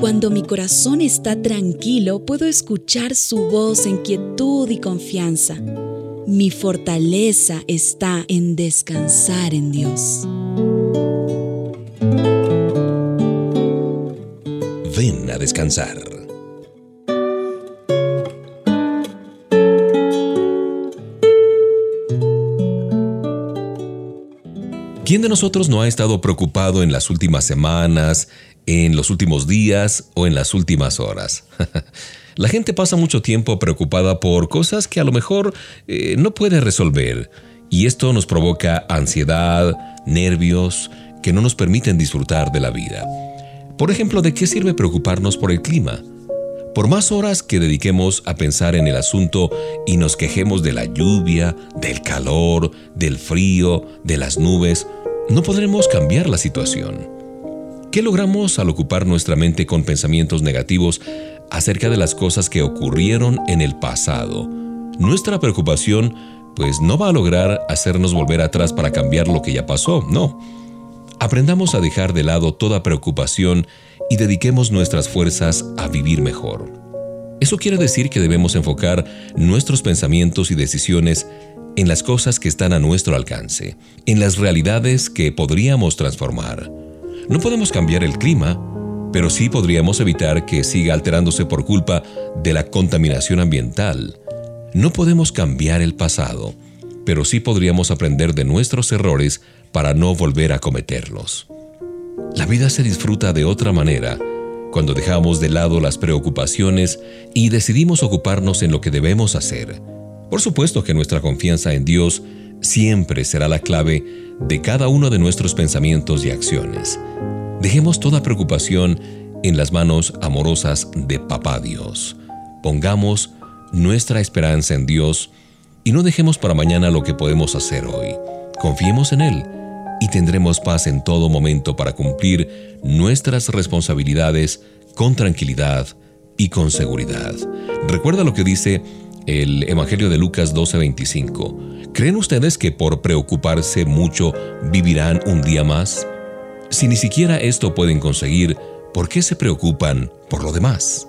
Cuando mi corazón está tranquilo, puedo escuchar su voz en quietud y confianza. Mi fortaleza está en descansar en Dios. Ven a descansar. ¿Quién de nosotros no ha estado preocupado en las últimas semanas, en los últimos días o en las últimas horas? La gente pasa mucho tiempo preocupada por cosas que a lo mejor eh, no puede resolver y esto nos provoca ansiedad, nervios, que no nos permiten disfrutar de la vida. Por ejemplo, ¿de qué sirve preocuparnos por el clima? Por más horas que dediquemos a pensar en el asunto y nos quejemos de la lluvia, del calor, del frío, de las nubes, no podremos cambiar la situación. ¿Qué logramos al ocupar nuestra mente con pensamientos negativos acerca de las cosas que ocurrieron en el pasado? Nuestra preocupación pues no va a lograr hacernos volver atrás para cambiar lo que ya pasó, no. Aprendamos a dejar de lado toda preocupación y dediquemos nuestras fuerzas a vivir mejor. Eso quiere decir que debemos enfocar nuestros pensamientos y decisiones en las cosas que están a nuestro alcance, en las realidades que podríamos transformar. No podemos cambiar el clima, pero sí podríamos evitar que siga alterándose por culpa de la contaminación ambiental. No podemos cambiar el pasado, pero sí podríamos aprender de nuestros errores para no volver a cometerlos. La vida se disfruta de otra manera cuando dejamos de lado las preocupaciones y decidimos ocuparnos en lo que debemos hacer por supuesto que nuestra confianza en Dios siempre será la clave de cada uno de nuestros pensamientos y acciones. Dejemos toda preocupación en las manos amorosas de Papá Dios. Pongamos nuestra esperanza en Dios y no dejemos para mañana lo que podemos hacer hoy. Confiemos en Él y tendremos paz en todo momento para cumplir nuestras responsabilidades con tranquilidad y con seguridad. Recuerda lo que dice el Evangelio de Lucas 12:25. ¿Creen ustedes que por preocuparse mucho vivirán un día más? Si ni siquiera esto pueden conseguir, ¿por qué se preocupan por lo demás?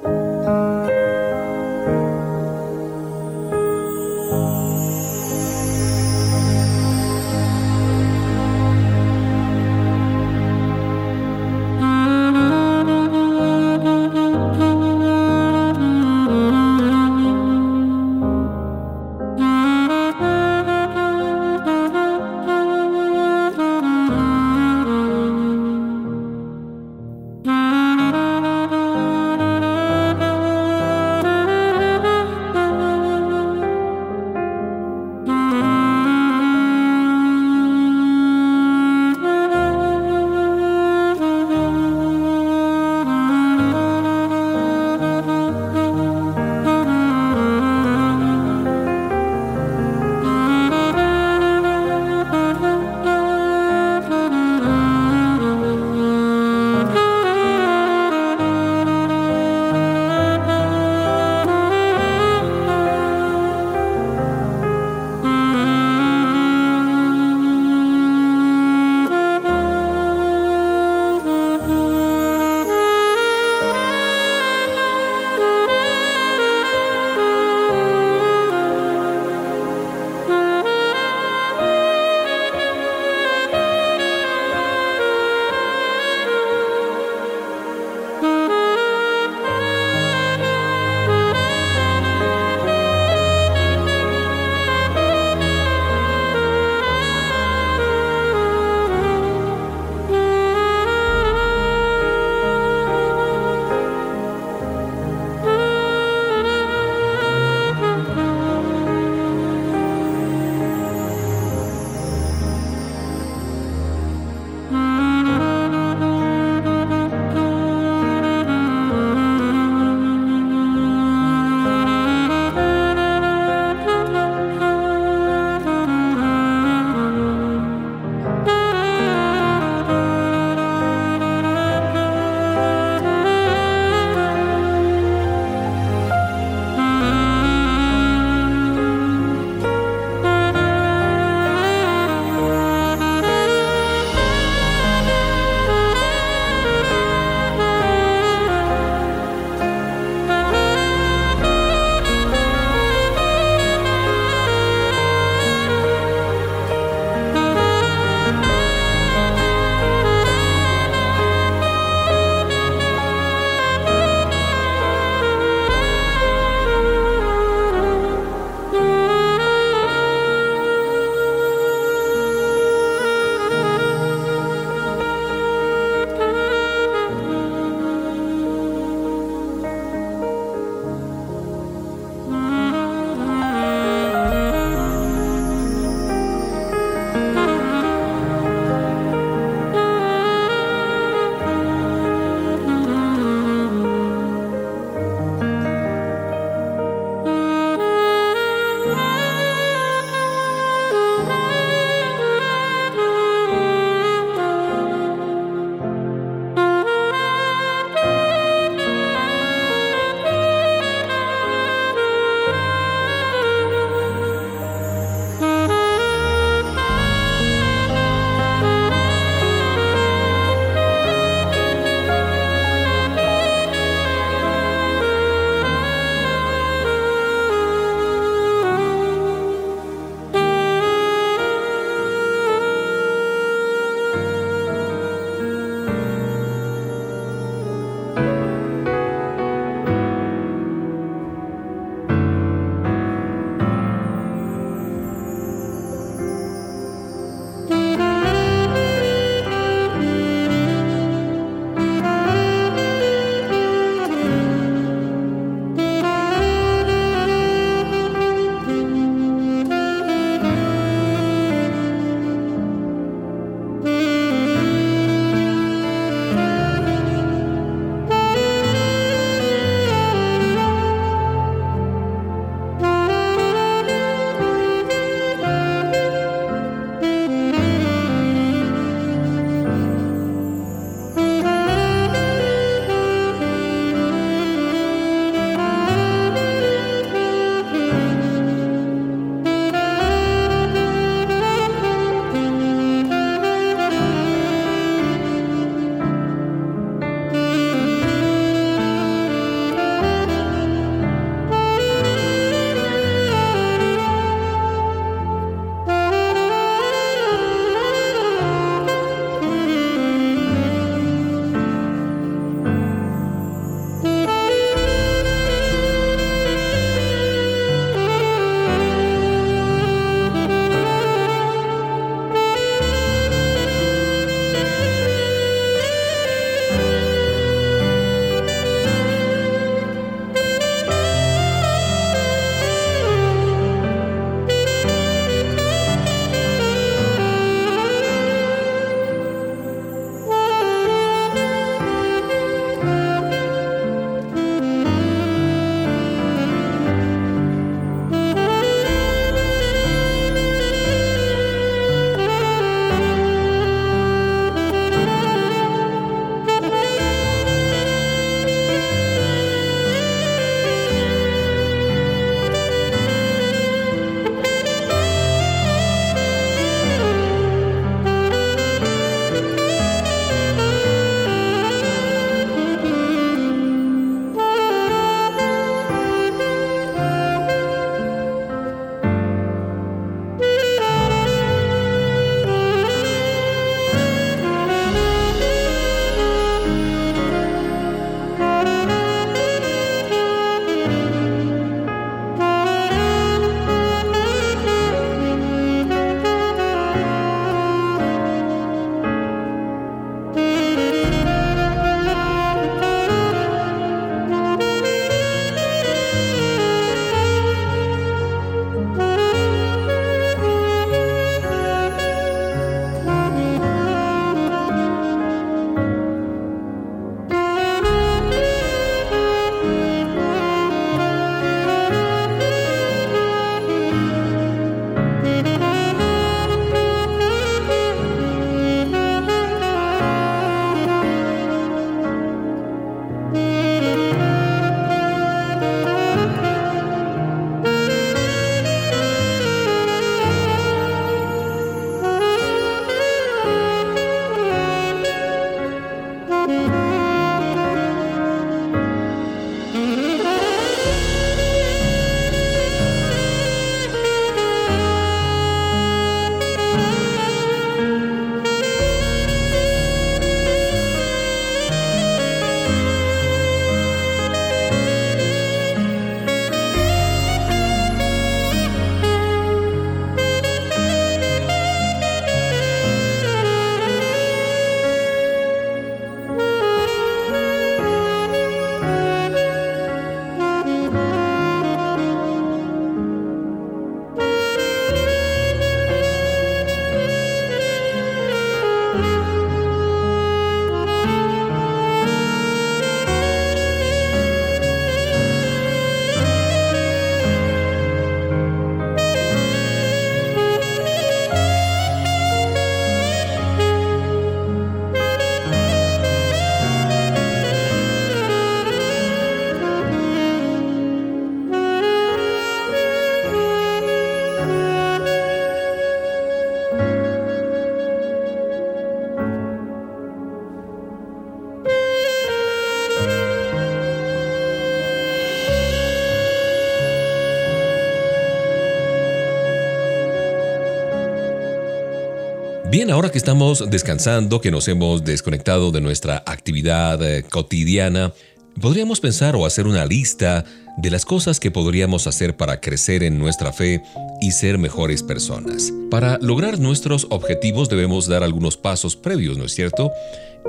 Bien, ahora que estamos descansando, que nos hemos desconectado de nuestra actividad eh, cotidiana, podríamos pensar o hacer una lista de las cosas que podríamos hacer para crecer en nuestra fe y ser mejores personas. Para lograr nuestros objetivos debemos dar algunos pasos previos, ¿no es cierto?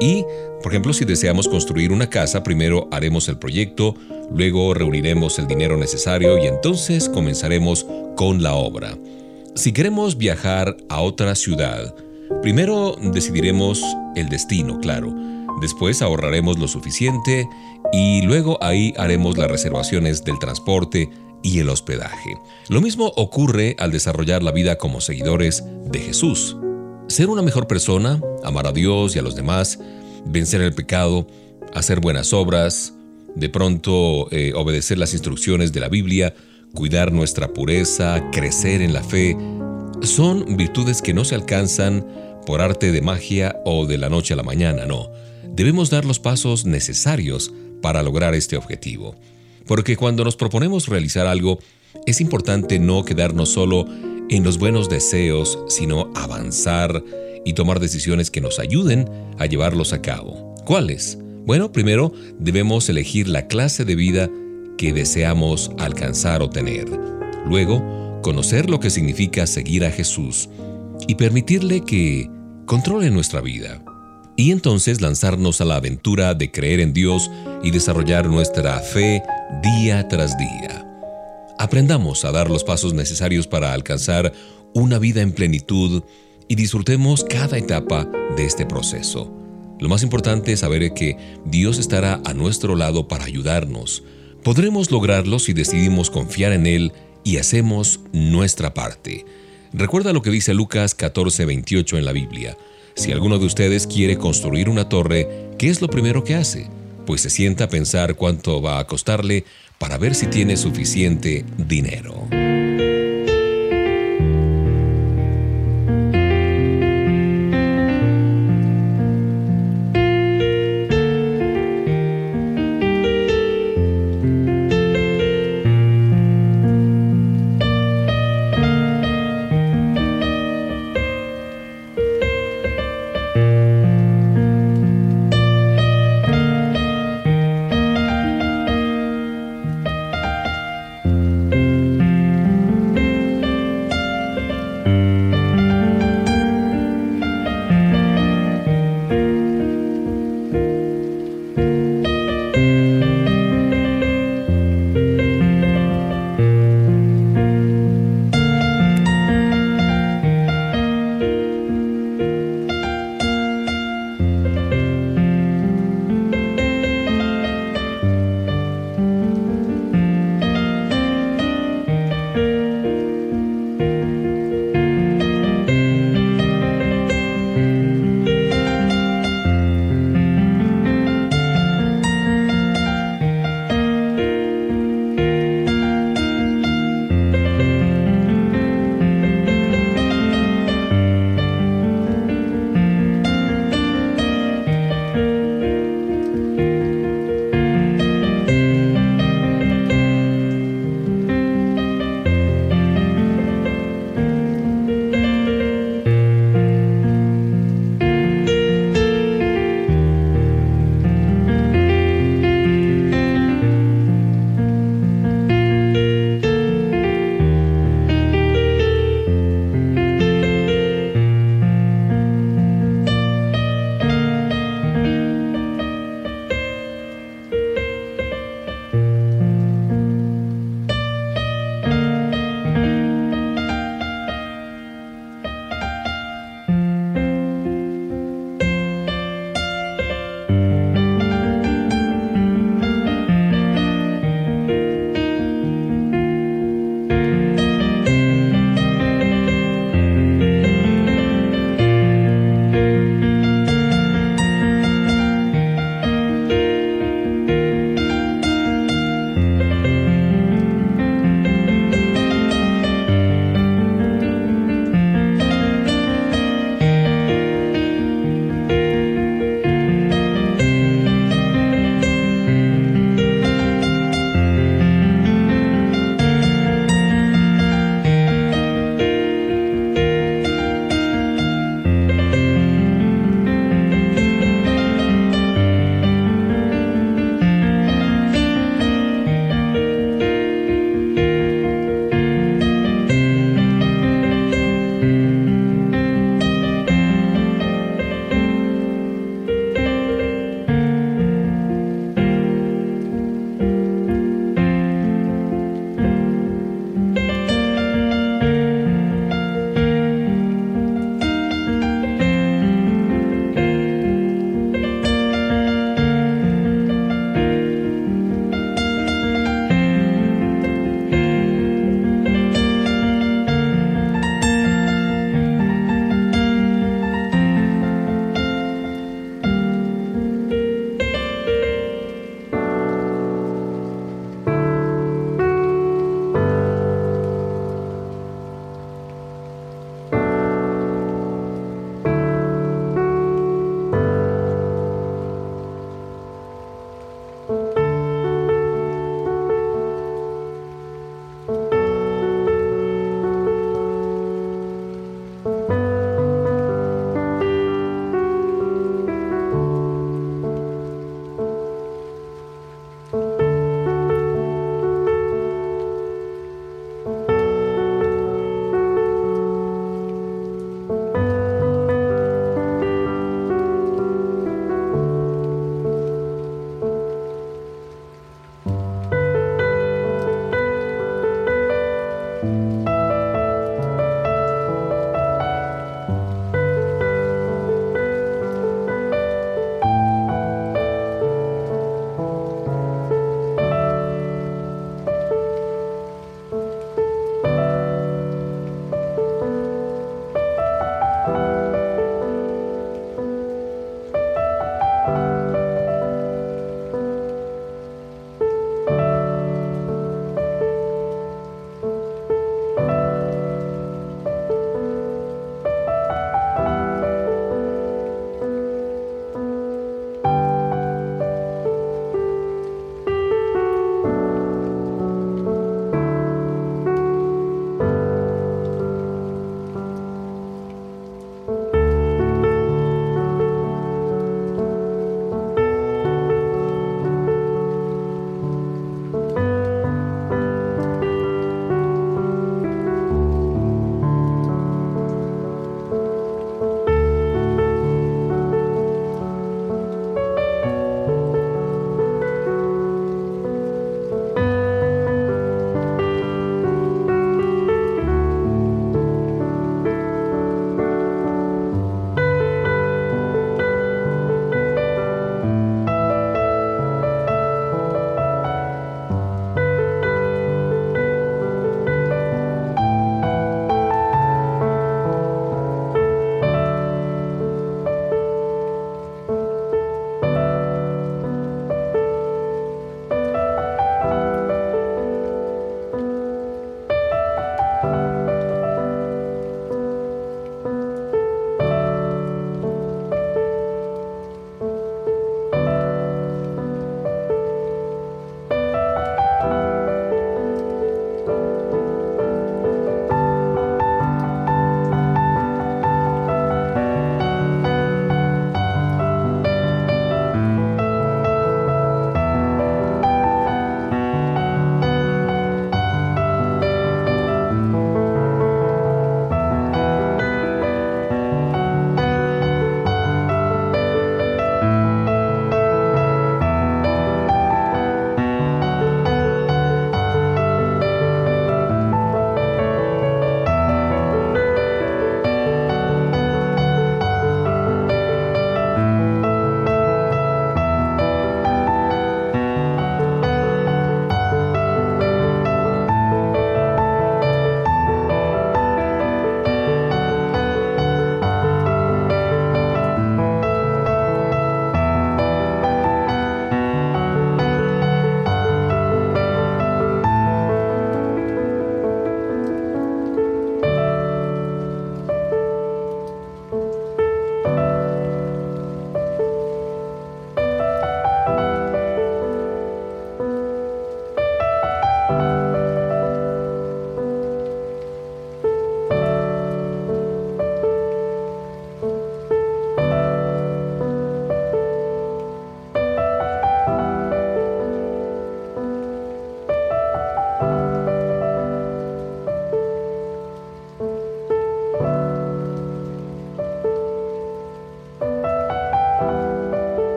Y, por ejemplo, si deseamos construir una casa, primero haremos el proyecto, luego reuniremos el dinero necesario y entonces comenzaremos con la obra. Si queremos viajar a otra ciudad, Primero decidiremos el destino, claro. Después ahorraremos lo suficiente y luego ahí haremos las reservaciones del transporte y el hospedaje. Lo mismo ocurre al desarrollar la vida como seguidores de Jesús. Ser una mejor persona, amar a Dios y a los demás, vencer el pecado, hacer buenas obras, de pronto eh, obedecer las instrucciones de la Biblia, cuidar nuestra pureza, crecer en la fe, son virtudes que no se alcanzan por arte de magia o de la noche a la mañana, no. Debemos dar los pasos necesarios para lograr este objetivo. Porque cuando nos proponemos realizar algo, es importante no quedarnos solo en los buenos deseos, sino avanzar y tomar decisiones que nos ayuden a llevarlos a cabo. ¿Cuáles? Bueno, primero debemos elegir la clase de vida que deseamos alcanzar o tener. Luego, conocer lo que significa seguir a Jesús y permitirle que controle nuestra vida. Y entonces lanzarnos a la aventura de creer en Dios y desarrollar nuestra fe día tras día. Aprendamos a dar los pasos necesarios para alcanzar una vida en plenitud y disfrutemos cada etapa de este proceso. Lo más importante es saber que Dios estará a nuestro lado para ayudarnos. Podremos lograrlo si decidimos confiar en Él y hacemos nuestra parte. Recuerda lo que dice Lucas 14:28 en la Biblia. Si alguno de ustedes quiere construir una torre, ¿qué es lo primero que hace? Pues se sienta a pensar cuánto va a costarle para ver si tiene suficiente dinero.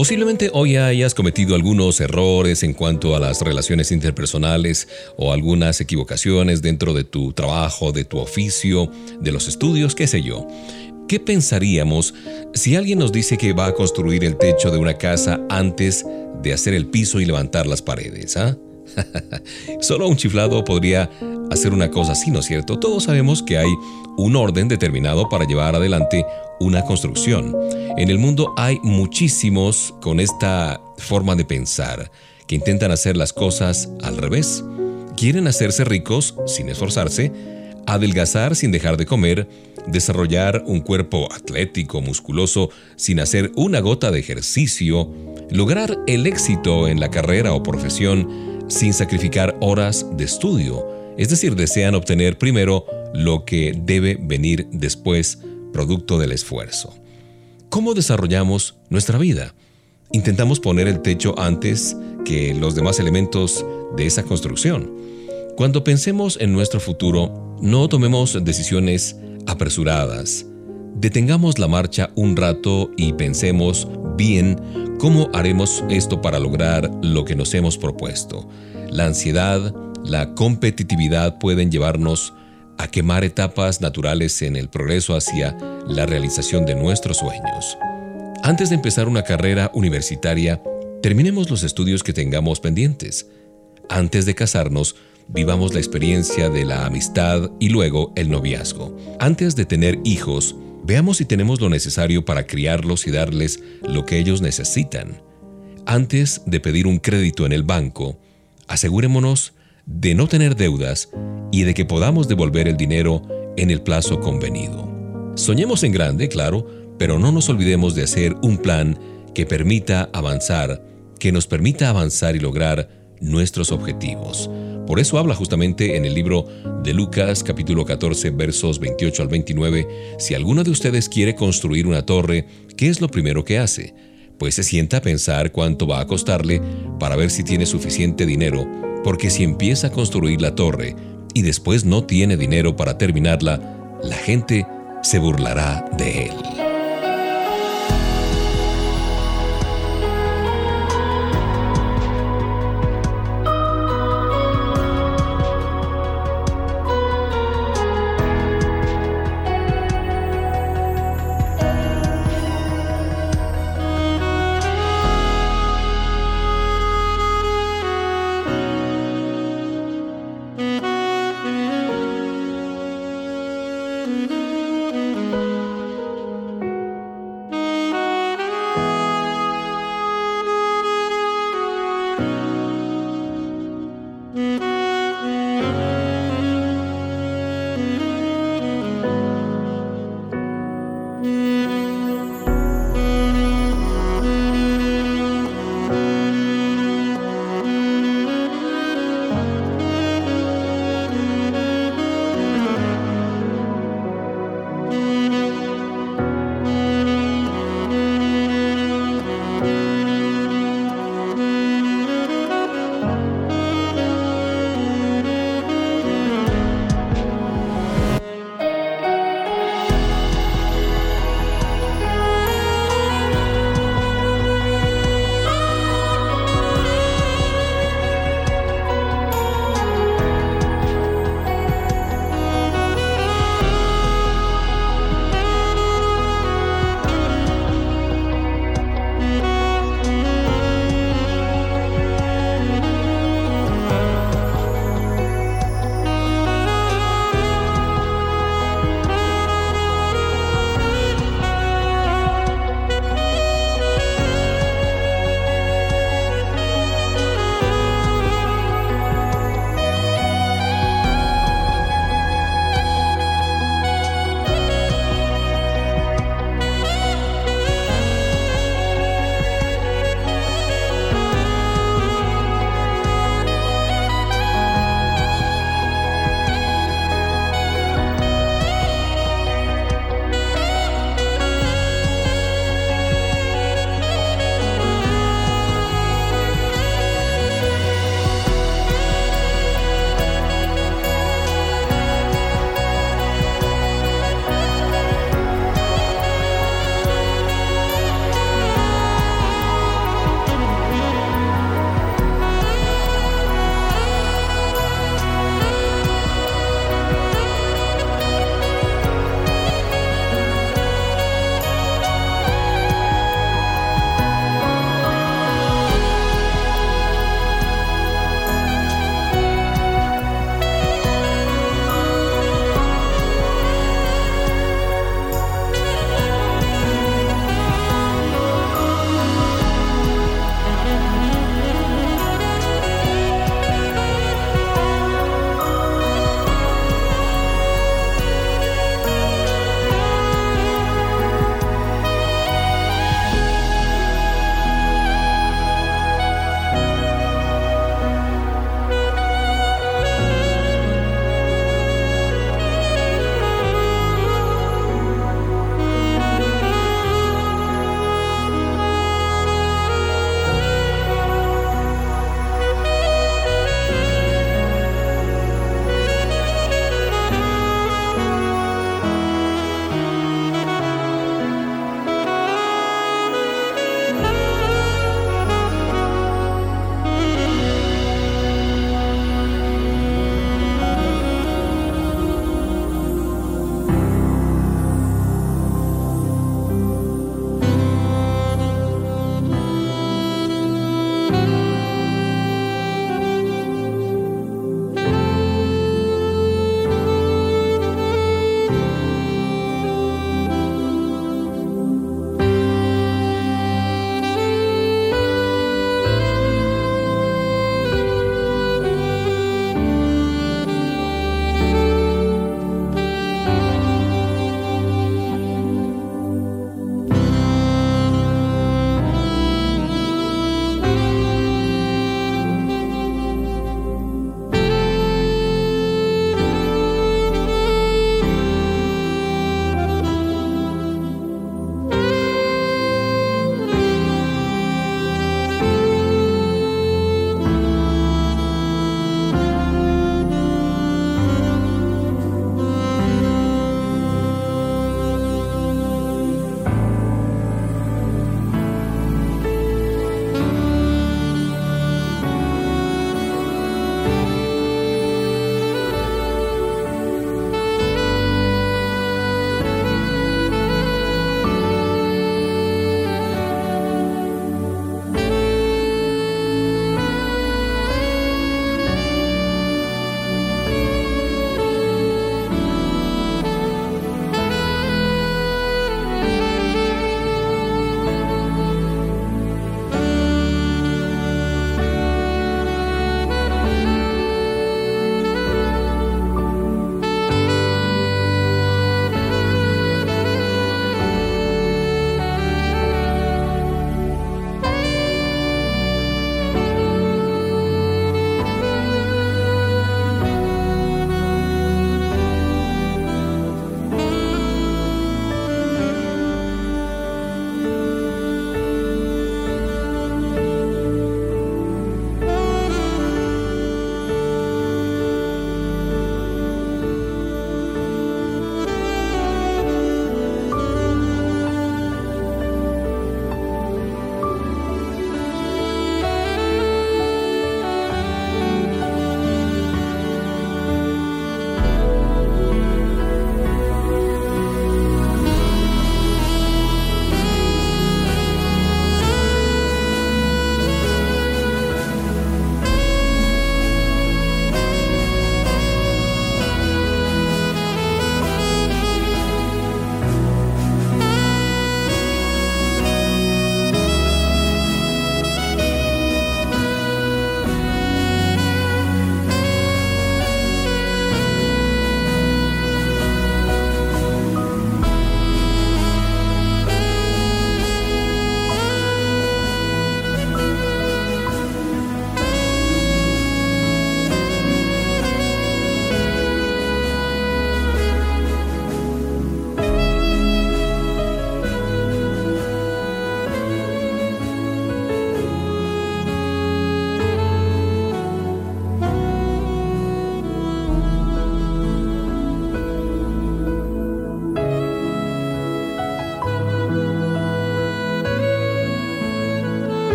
Posiblemente hoy hayas cometido algunos errores en cuanto a las relaciones interpersonales o algunas equivocaciones dentro de tu trabajo, de tu oficio, de los estudios, qué sé yo. ¿Qué pensaríamos si alguien nos dice que va a construir el techo de una casa antes de hacer el piso y levantar las paredes? ¿ah? Solo un chiflado podría hacer una cosa así, ¿no es cierto? Todos sabemos que hay un orden determinado para llevar adelante una construcción. En el mundo hay muchísimos con esta forma de pensar, que intentan hacer las cosas al revés. Quieren hacerse ricos sin esforzarse, adelgazar sin dejar de comer, desarrollar un cuerpo atlético, musculoso, sin hacer una gota de ejercicio, lograr el éxito en la carrera o profesión, sin sacrificar horas de estudio, es decir, desean obtener primero lo que debe venir después, producto del esfuerzo. ¿Cómo desarrollamos nuestra vida? Intentamos poner el techo antes que los demás elementos de esa construcción. Cuando pensemos en nuestro futuro, no tomemos decisiones apresuradas. Detengamos la marcha un rato y pensemos bien ¿Cómo haremos esto para lograr lo que nos hemos propuesto? La ansiedad, la competitividad pueden llevarnos a quemar etapas naturales en el progreso hacia la realización de nuestros sueños. Antes de empezar una carrera universitaria, terminemos los estudios que tengamos pendientes. Antes de casarnos, vivamos la experiencia de la amistad y luego el noviazgo. Antes de tener hijos, Veamos si tenemos lo necesario para criarlos y darles lo que ellos necesitan. Antes de pedir un crédito en el banco, asegurémonos de no tener deudas y de que podamos devolver el dinero en el plazo convenido. Soñemos en grande, claro, pero no nos olvidemos de hacer un plan que permita avanzar, que nos permita avanzar y lograr nuestros objetivos. Por eso habla justamente en el libro de Lucas capítulo 14 versos 28 al 29, si alguno de ustedes quiere construir una torre, ¿qué es lo primero que hace? Pues se sienta a pensar cuánto va a costarle para ver si tiene suficiente dinero, porque si empieza a construir la torre y después no tiene dinero para terminarla, la gente se burlará de él.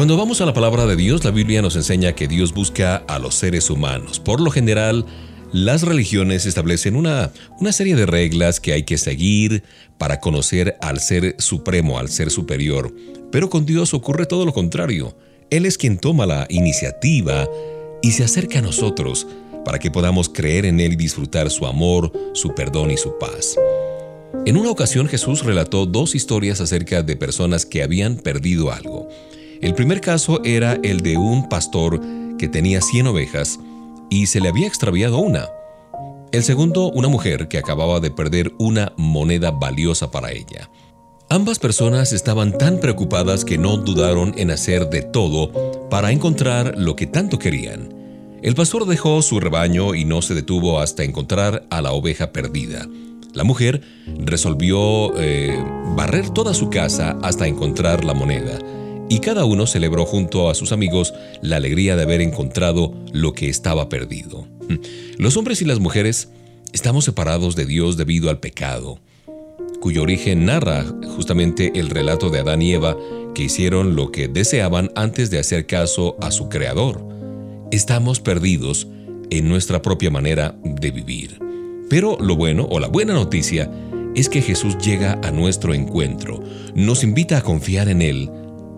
Cuando vamos a la palabra de Dios, la Biblia nos enseña que Dios busca a los seres humanos. Por lo general, las religiones establecen una, una serie de reglas que hay que seguir para conocer al ser supremo, al ser superior. Pero con Dios ocurre todo lo contrario. Él es quien toma la iniciativa y se acerca a nosotros para que podamos creer en Él y disfrutar su amor, su perdón y su paz. En una ocasión Jesús relató dos historias acerca de personas que habían perdido algo. El primer caso era el de un pastor que tenía 100 ovejas y se le había extraviado una. El segundo, una mujer que acababa de perder una moneda valiosa para ella. Ambas personas estaban tan preocupadas que no dudaron en hacer de todo para encontrar lo que tanto querían. El pastor dejó su rebaño y no se detuvo hasta encontrar a la oveja perdida. La mujer resolvió eh, barrer toda su casa hasta encontrar la moneda y cada uno celebró junto a sus amigos la alegría de haber encontrado lo que estaba perdido. Los hombres y las mujeres estamos separados de Dios debido al pecado, cuyo origen narra justamente el relato de Adán y Eva que hicieron lo que deseaban antes de hacer caso a su Creador. Estamos perdidos en nuestra propia manera de vivir. Pero lo bueno o la buena noticia es que Jesús llega a nuestro encuentro, nos invita a confiar en Él,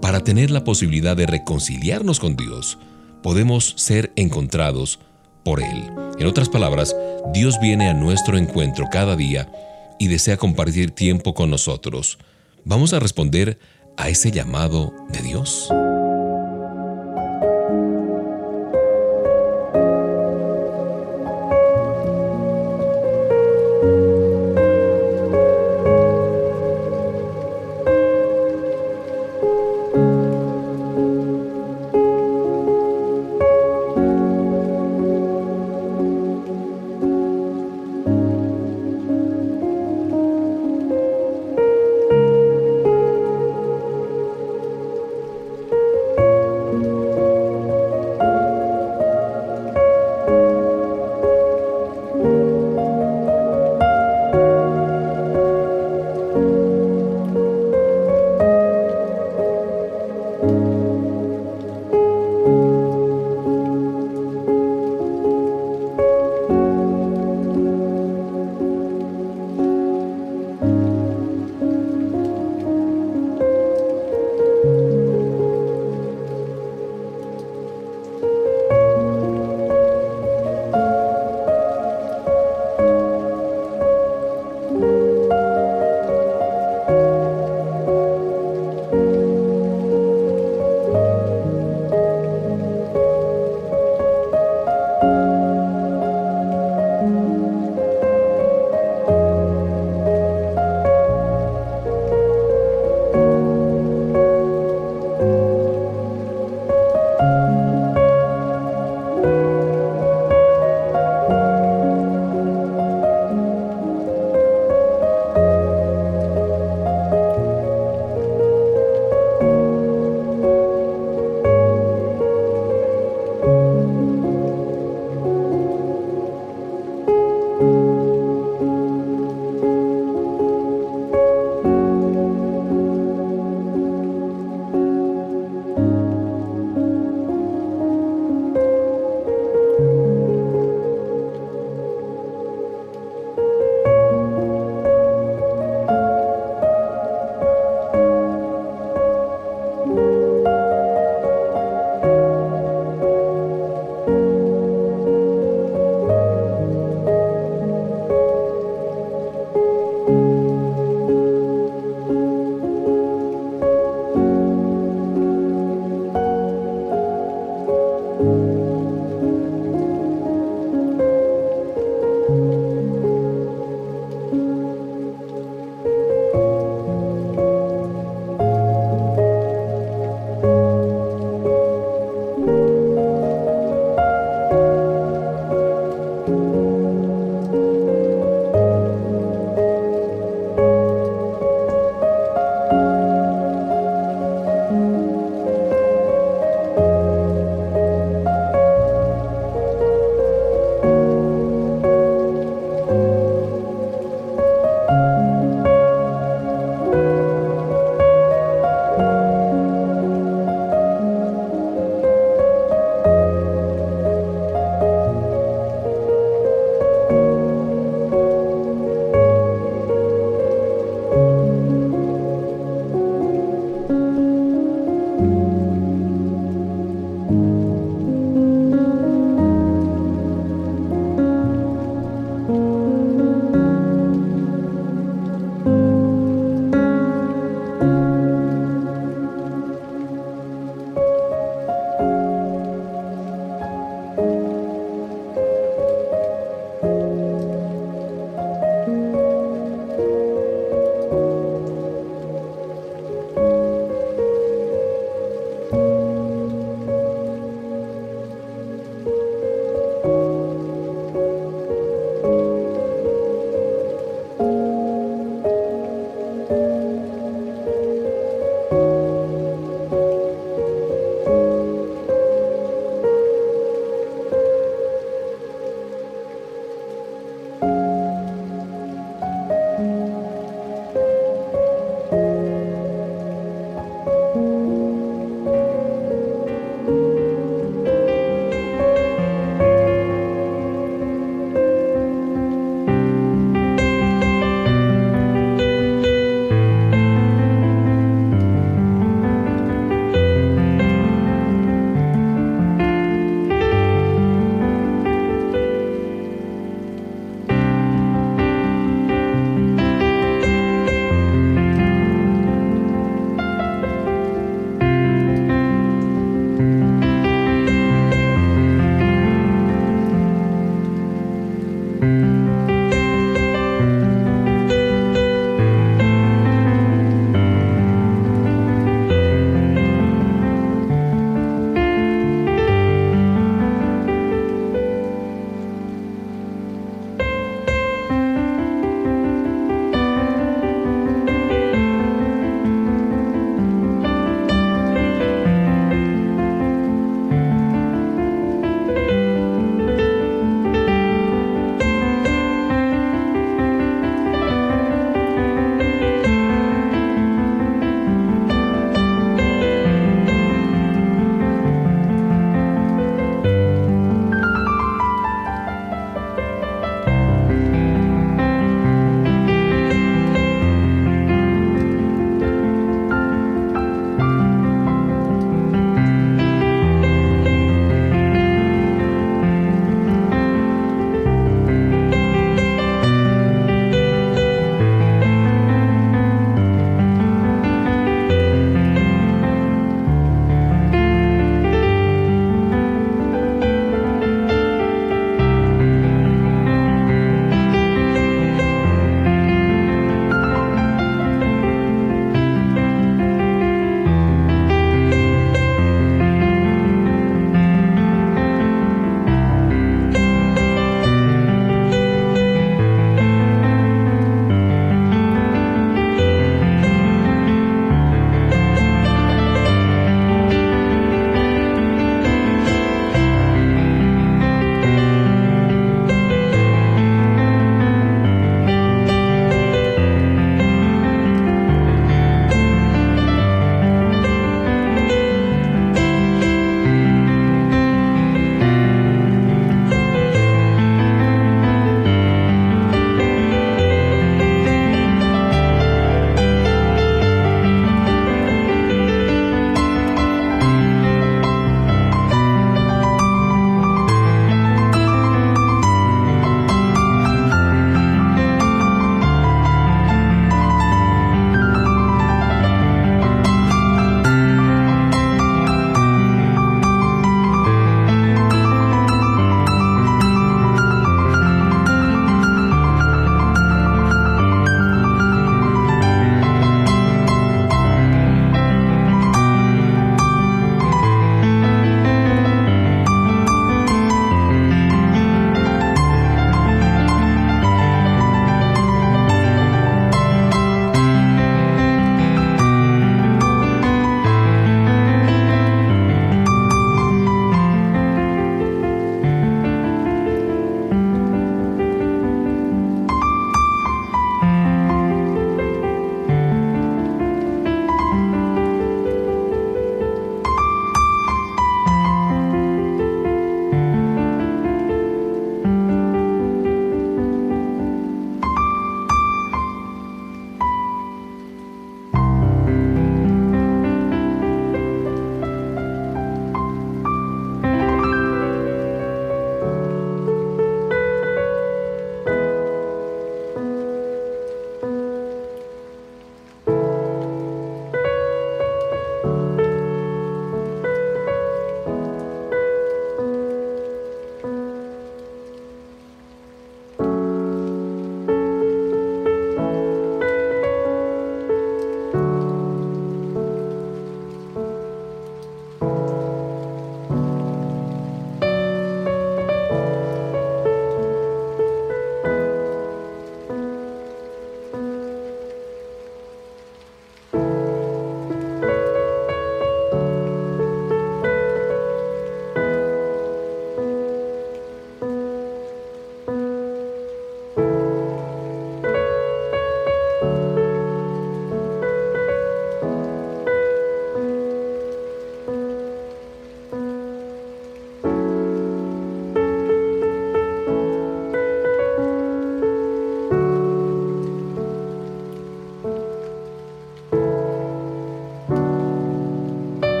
para tener la posibilidad de reconciliarnos con Dios, podemos ser encontrados por Él. En otras palabras, Dios viene a nuestro encuentro cada día y desea compartir tiempo con nosotros. Vamos a responder a ese llamado de Dios.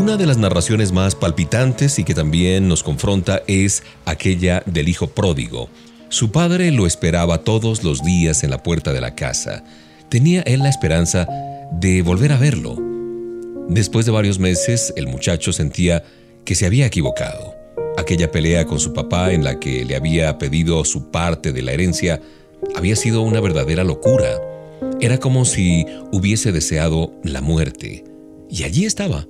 Una de las narraciones más palpitantes y que también nos confronta es aquella del hijo pródigo. Su padre lo esperaba todos los días en la puerta de la casa. Tenía él la esperanza de volver a verlo. Después de varios meses, el muchacho sentía que se había equivocado. Aquella pelea con su papá en la que le había pedido su parte de la herencia había sido una verdadera locura. Era como si hubiese deseado la muerte. Y allí estaba,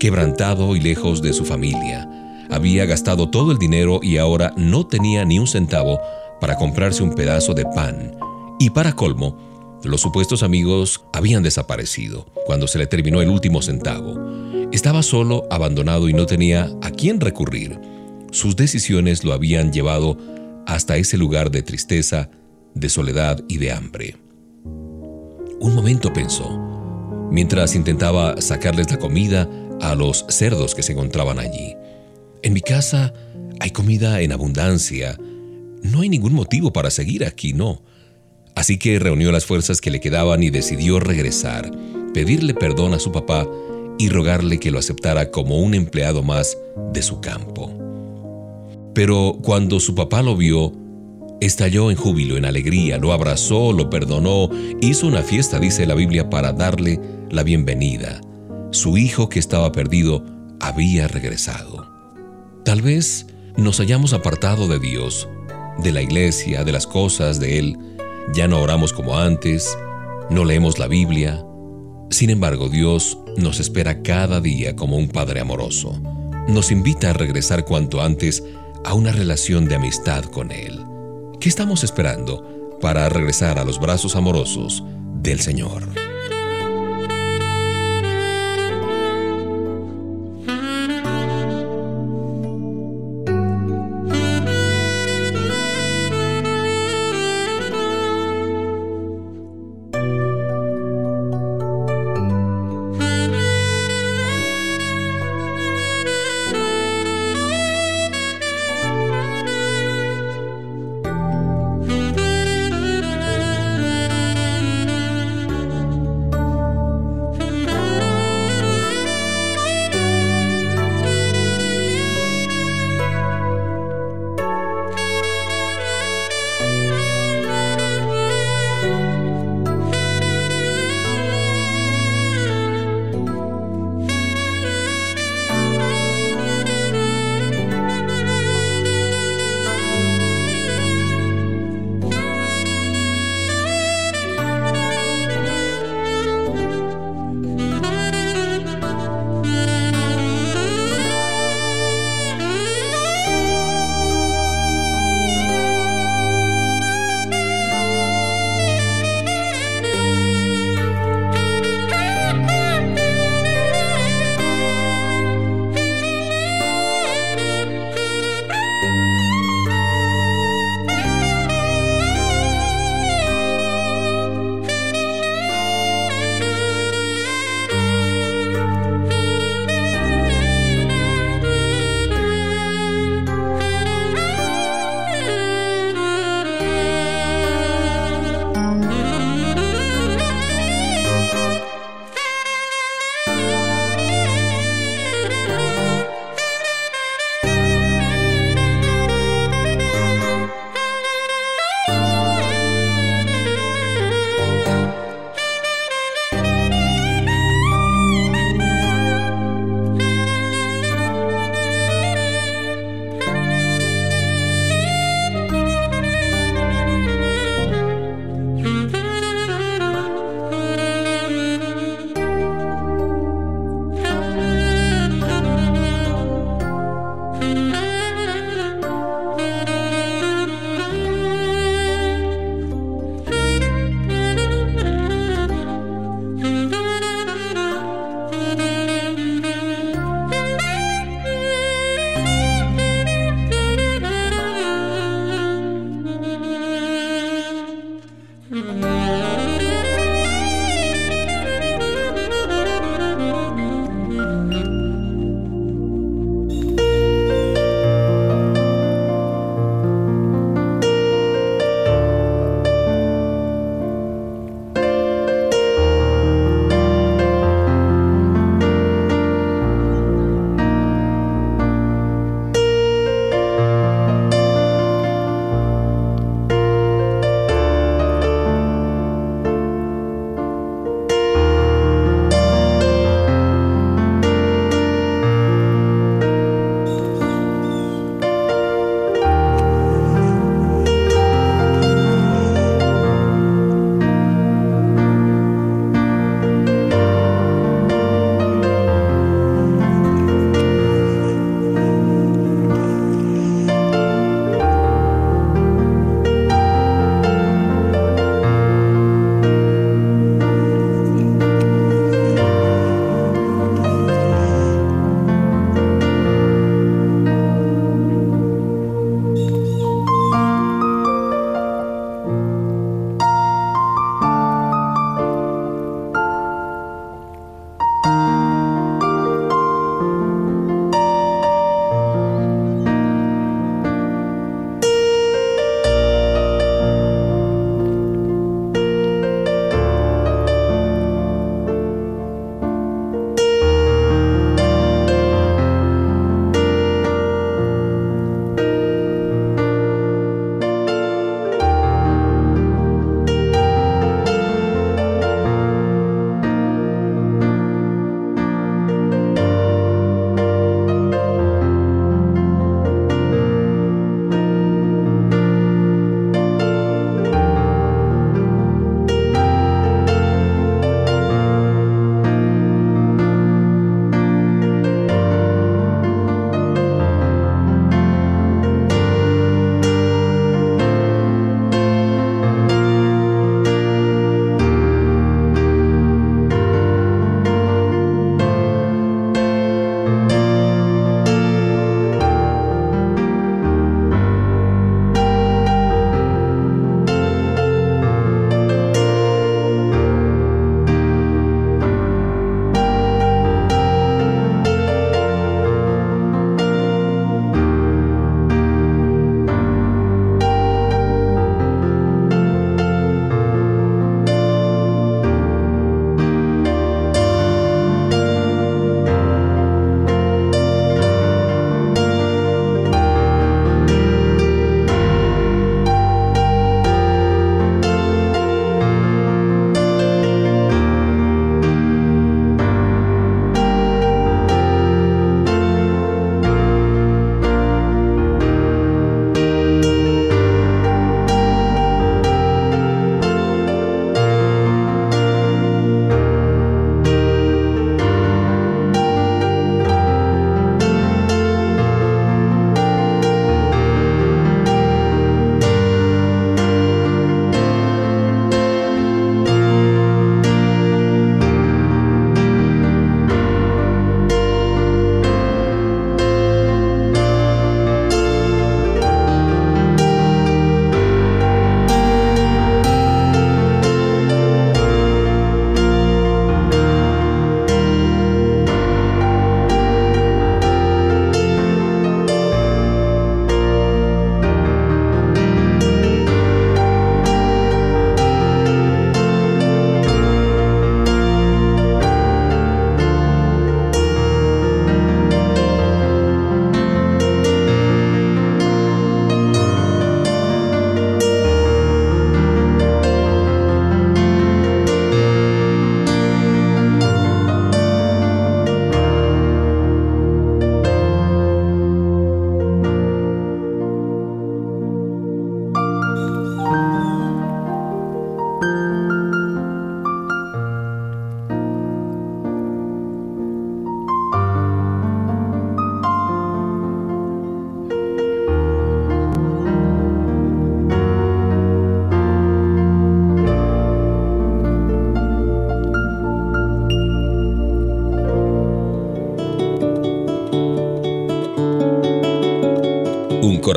quebrantado y lejos de su familia. Había gastado todo el dinero y ahora no tenía ni un centavo para comprarse un pedazo de pan. Y para colmo, los supuestos amigos habían desaparecido cuando se le terminó el último centavo. Estaba solo, abandonado y no tenía a quién recurrir. Sus decisiones lo habían llevado hasta ese lugar de tristeza, de soledad y de hambre. Un momento pensó, mientras intentaba sacarles la comida a los cerdos que se encontraban allí. En mi casa hay comida en abundancia. No hay ningún motivo para seguir aquí, no. Así que reunió las fuerzas que le quedaban y decidió regresar, pedirle perdón a su papá y rogarle que lo aceptara como un empleado más de su campo. Pero cuando su papá lo vio, estalló en júbilo, en alegría, lo abrazó, lo perdonó, hizo una fiesta, dice la Biblia, para darle la bienvenida su hijo que estaba perdido había regresado. Tal vez nos hayamos apartado de Dios, de la iglesia, de las cosas de Él. Ya no oramos como antes, no leemos la Biblia. Sin embargo, Dios nos espera cada día como un Padre amoroso. Nos invita a regresar cuanto antes a una relación de amistad con Él. ¿Qué estamos esperando para regresar a los brazos amorosos del Señor?